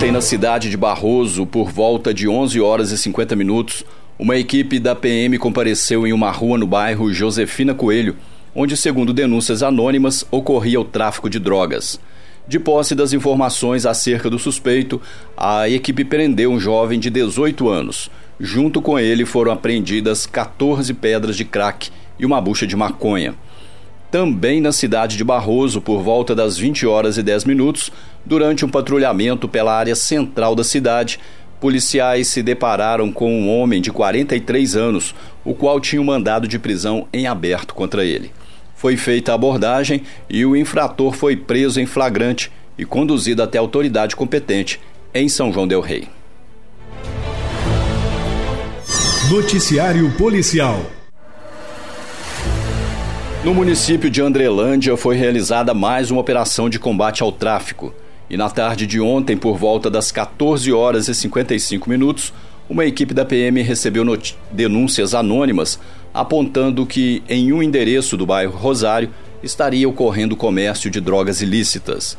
Ontem, na cidade de Barroso, por volta de 11 horas e 50 minutos, uma equipe da PM compareceu em uma rua no bairro Josefina Coelho, onde, segundo denúncias anônimas, ocorria o tráfico de drogas. De posse das informações acerca do suspeito, a equipe prendeu um jovem de 18 anos. Junto com ele foram apreendidas 14 pedras de crack e uma bucha de maconha. Também na cidade de Barroso, por volta das 20 horas e 10 minutos, durante um patrulhamento pela área central da cidade, policiais se depararam com um homem de 43 anos, o qual tinha um mandado de prisão em aberto contra ele. Foi feita a abordagem e o infrator foi preso em flagrante e conduzido até a autoridade competente em São João Del Rei. Noticiário Policial no município de Andrelândia foi realizada mais uma operação de combate ao tráfico. E na tarde de ontem, por volta das 14 horas e 55 minutos, uma equipe da PM recebeu denúncias anônimas apontando que em um endereço do bairro Rosário estaria ocorrendo comércio de drogas ilícitas.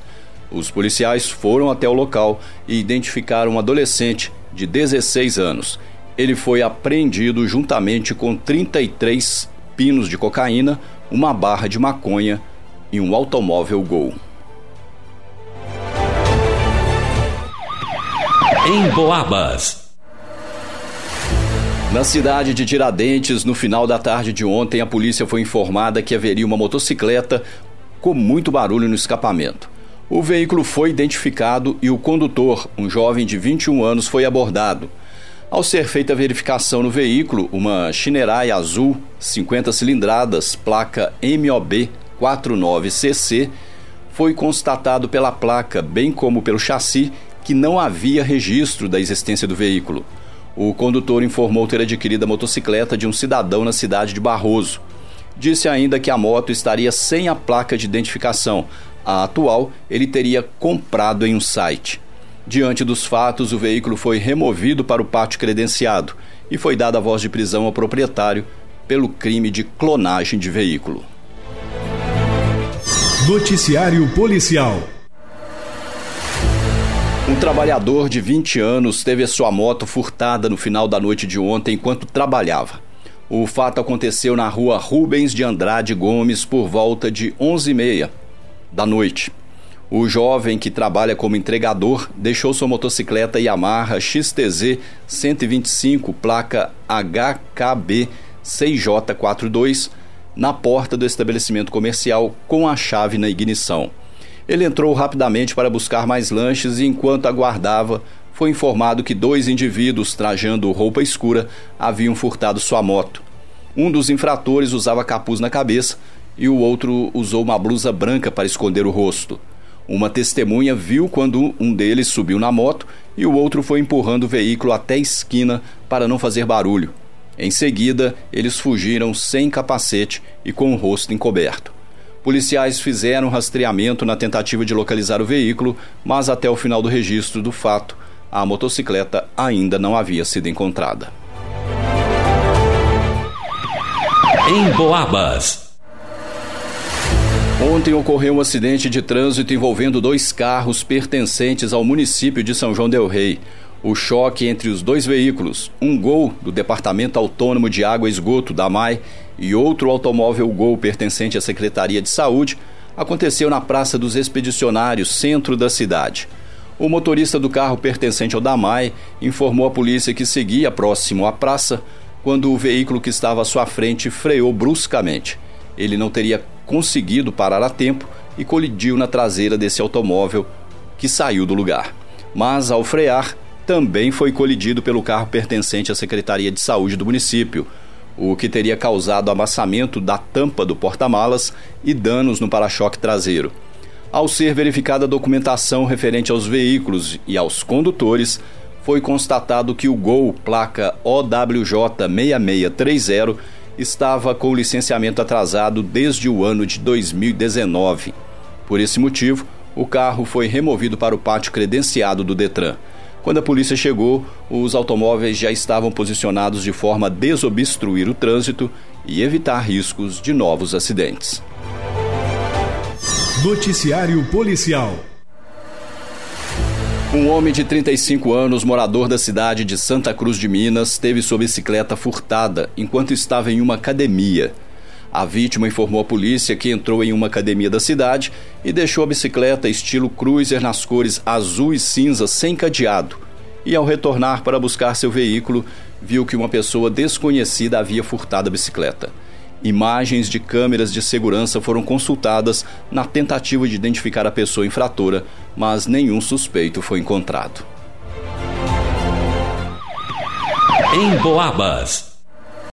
Os policiais foram até o local e identificaram um adolescente de 16 anos. Ele foi apreendido juntamente com 33 pinos de cocaína, uma barra de maconha e um automóvel Gol. Em Boabas. Na cidade de Tiradentes, no final da tarde de ontem, a polícia foi informada que haveria uma motocicleta com muito barulho no escapamento. O veículo foi identificado e o condutor, um jovem de 21 anos, foi abordado. Ao ser feita a verificação no veículo, uma Shinerai azul, 50 cilindradas, placa MOB 49CC, foi constatado pela placa, bem como pelo chassi, que não havia registro da existência do veículo. O condutor informou ter adquirido a motocicleta de um cidadão na cidade de Barroso. Disse ainda que a moto estaria sem a placa de identificação. A atual ele teria comprado em um site. Diante dos fatos, o veículo foi removido para o pátio credenciado e foi dada a voz de prisão ao proprietário pelo crime de clonagem de veículo. Noticiário Policial um trabalhador de 20 anos teve a sua moto furtada no final da noite de ontem enquanto trabalhava. O fato aconteceu na rua Rubens de Andrade Gomes por volta de 11h30 da noite. O jovem que trabalha como entregador deixou sua motocicleta Yamaha XTZ 125, placa HKB 6J42, na porta do estabelecimento comercial com a chave na ignição. Ele entrou rapidamente para buscar mais lanches e, enquanto aguardava, foi informado que dois indivíduos trajando roupa escura haviam furtado sua moto. Um dos infratores usava capuz na cabeça e o outro usou uma blusa branca para esconder o rosto. Uma testemunha viu quando um deles subiu na moto e o outro foi empurrando o veículo até a esquina para não fazer barulho. Em seguida, eles fugiram sem capacete e com o rosto encoberto. Policiais fizeram rastreamento na tentativa de localizar o veículo, mas até o final do registro do fato, a motocicleta ainda não havia sido encontrada. Em Boabas. Ontem ocorreu um acidente de trânsito envolvendo dois carros pertencentes ao município de São João Del Rei. O choque entre os dois veículos, um Gol do Departamento Autônomo de Água e Esgoto da MAI e outro automóvel Gol pertencente à Secretaria de Saúde, aconteceu na Praça dos Expedicionários, centro da cidade. O motorista do carro pertencente ao DAMAI informou à polícia que seguia próximo à praça quando o veículo que estava à sua frente freou bruscamente. Ele não teria conseguido parar a tempo e colidiu na traseira desse automóvel que saiu do lugar. Mas, ao frear, também foi colidido pelo carro pertencente à Secretaria de Saúde do município, o que teria causado amassamento da tampa do porta-malas e danos no para-choque traseiro. Ao ser verificada a documentação referente aos veículos e aos condutores, foi constatado que o Gol, placa OWJ 6630, estava com licenciamento atrasado desde o ano de 2019. Por esse motivo, o carro foi removido para o pátio credenciado do Detran. Quando a polícia chegou, os automóveis já estavam posicionados de forma a desobstruir o trânsito e evitar riscos de novos acidentes. Noticiário Policial Um homem de 35 anos, morador da cidade de Santa Cruz de Minas, teve sua bicicleta furtada enquanto estava em uma academia. A vítima informou à polícia que entrou em uma academia da cidade e deixou a bicicleta estilo cruiser nas cores azul e cinza sem cadeado. E ao retornar para buscar seu veículo, viu que uma pessoa desconhecida havia furtado a bicicleta. Imagens de câmeras de segurança foram consultadas na tentativa de identificar a pessoa infratora, mas nenhum suspeito foi encontrado. Em Boabas.